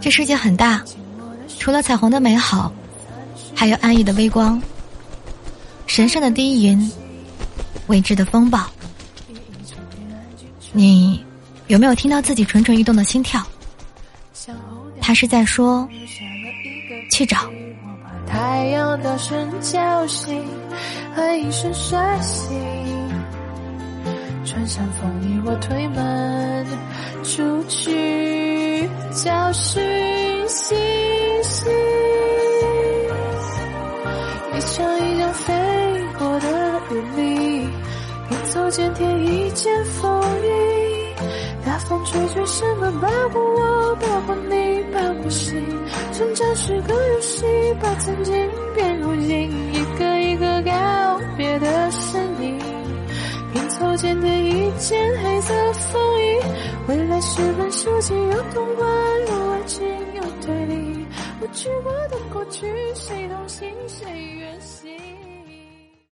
这世界很大，除了彩虹的美好，还有安逸的微光，神圣的低吟，未知的风暴。你有没有听到自己蠢蠢欲动的心跳？他是在说，去找。太阳大声叫醒，和一声睡醒，穿上风衣，我推门出去找寻星星。一张一张飞过的雨里，拼凑剪贴一件风衣。大风吹吹，什么包括我，包括你，包括心。成长是个游戏，把曾经变如今，一个一个告别的身影，拼凑间的一件黑色风衣。未来是本书籍，有童话，去我的过去，谁同行，谁远行？